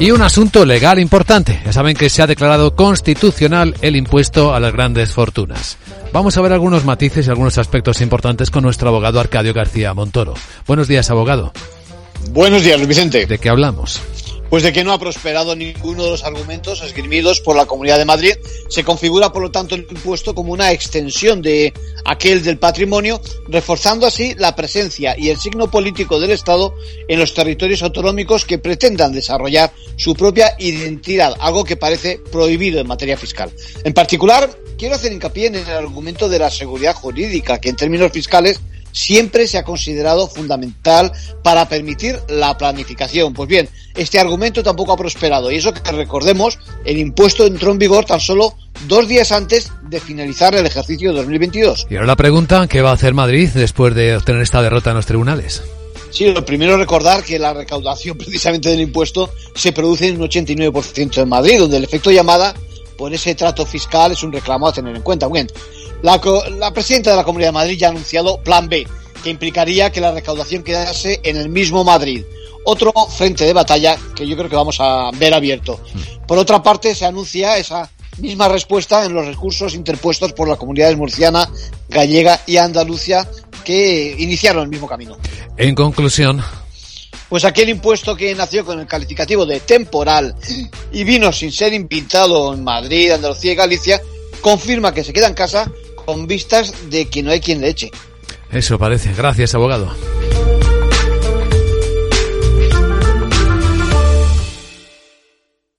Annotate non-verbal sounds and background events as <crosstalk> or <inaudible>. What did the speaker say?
Y un asunto legal importante. Ya saben que se ha declarado constitucional el impuesto a las grandes fortunas. Vamos a ver algunos matices y algunos aspectos importantes con nuestro abogado Arcadio García Montoro. Buenos días, abogado. Buenos días, Vicente. ¿De qué hablamos? Pues de que no ha prosperado ninguno de los argumentos esgrimidos por la Comunidad de Madrid. Se configura, por lo tanto, el impuesto como una extensión de aquel del patrimonio, reforzando así la presencia y el signo político del Estado en los territorios autonómicos que pretendan desarrollar su propia identidad, algo que parece prohibido en materia fiscal. En particular, quiero hacer hincapié en el argumento de la seguridad jurídica, que en términos fiscales siempre se ha considerado fundamental para permitir la planificación. Pues bien, este argumento tampoco ha prosperado y eso que recordemos, el impuesto entró en vigor tan solo dos días antes de finalizar el ejercicio 2022. Y ahora la pregunta, ¿qué va a hacer Madrid después de obtener esta derrota en los tribunales? Sí, lo primero es recordar que la recaudación <laughs> precisamente del impuesto se produce en un 89% en Madrid, donde el efecto llamada por ese trato fiscal es un reclamo a tener en cuenta. Bien, la, la presidenta de la Comunidad de Madrid ya ha anunciado Plan B, que implicaría que la recaudación quedase en el mismo Madrid. Otro frente de batalla que yo creo que vamos a ver abierto. Por otra parte, se anuncia esa misma respuesta en los recursos interpuestos por las comunidades murciana, gallega y andalucía que iniciaron el mismo camino. En conclusión, pues aquel impuesto que nació con el calificativo de temporal y vino sin ser impintado en Madrid, Andalucía y Galicia, confirma que se queda en casa con vistas de que no hay quien le eche. Eso parece. Gracias, abogado.